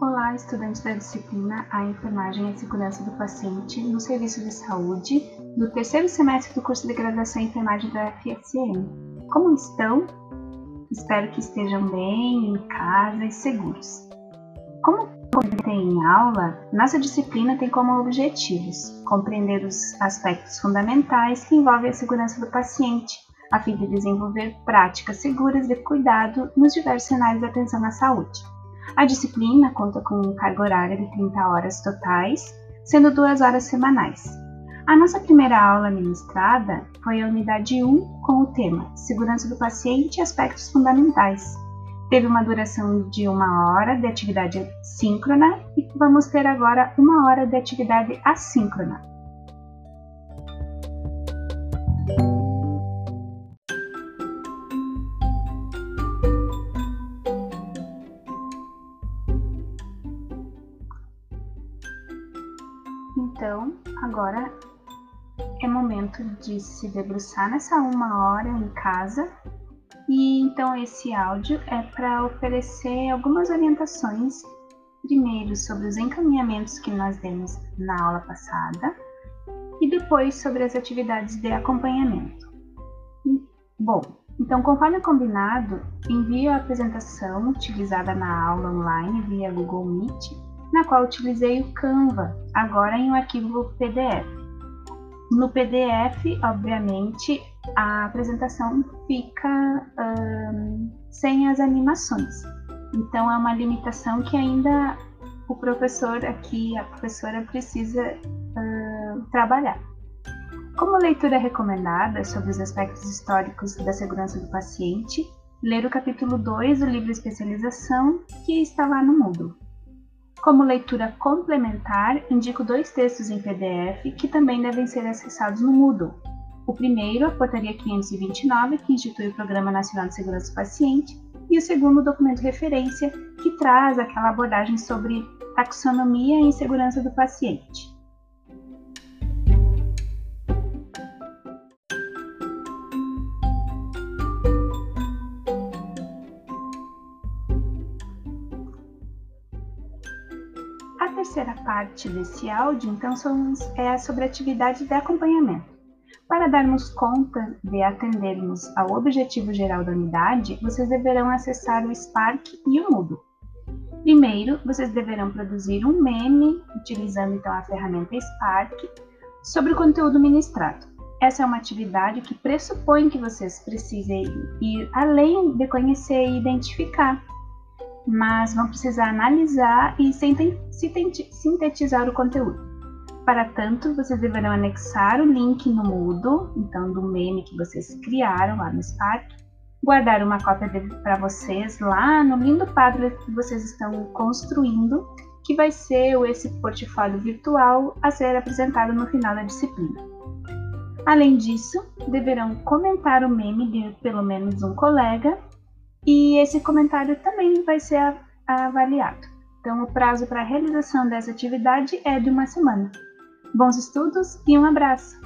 Olá, estudantes da disciplina A Enfermagem e Segurança do Paciente no Serviço de Saúde do terceiro semestre do curso de graduação em enfermagem da FSM. Como estão? Espero que estejam bem, em casa e seguros. Como comentei em aula, nossa disciplina tem como objetivos compreender os aspectos fundamentais que envolvem a segurança do paciente, a fim de desenvolver práticas seguras de cuidado nos diversos cenários de atenção à saúde. A disciplina conta com carga horária de 30 horas totais, sendo duas horas semanais. A nossa primeira aula ministrada foi a unidade 1 com o tema Segurança do paciente e aspectos fundamentais. Teve uma duração de uma hora de atividade síncrona e vamos ter agora uma hora de atividade assíncrona. Então, agora é momento de se debruçar nessa uma hora em casa. E então esse áudio é para oferecer algumas orientações, primeiro sobre os encaminhamentos que nós demos na aula passada e depois sobre as atividades de acompanhamento. Bom, então conforme combinado, envio a apresentação utilizada na aula online via Google Meet na qual utilizei o Canva, agora em um arquivo PDF. No PDF, obviamente, a apresentação fica sem as animações. Então é uma limitação que ainda o professor aqui, a professora precisa trabalhar. Como leitura recomendada sobre os aspectos históricos da segurança do paciente, ler o capítulo 2 do livro Especialização, que está lá no Moodle. Como leitura complementar, indico dois textos em PDF que também devem ser acessados no Moodle. O primeiro, a Portaria 529, que institui o Programa Nacional de Segurança do Paciente, e o segundo, o documento de referência, que traz aquela abordagem sobre taxonomia e segurança do paciente. Terceira parte desse áudio, então, é sobre atividade de acompanhamento. Para darmos conta de atendermos ao objetivo geral da unidade, vocês deverão acessar o Spark e o Moodle. Primeiro, vocês deverão produzir um meme, utilizando então a ferramenta Spark, sobre o conteúdo ministrado. Essa é uma atividade que pressupõe que vocês precisem ir além de conhecer e identificar mas vão precisar analisar e sintetizar o conteúdo. Para tanto, vocês deverão anexar o link no Moodle, então do meme que vocês criaram lá no Spark, guardar uma cópia para vocês lá no lindo Padlet que vocês estão construindo, que vai ser esse portfólio virtual a ser apresentado no final da disciplina. Além disso, deverão comentar o meme de pelo menos um colega e esse comentário também vai ser avaliado. Então, o prazo para a realização dessa atividade é de uma semana. Bons estudos e um abraço!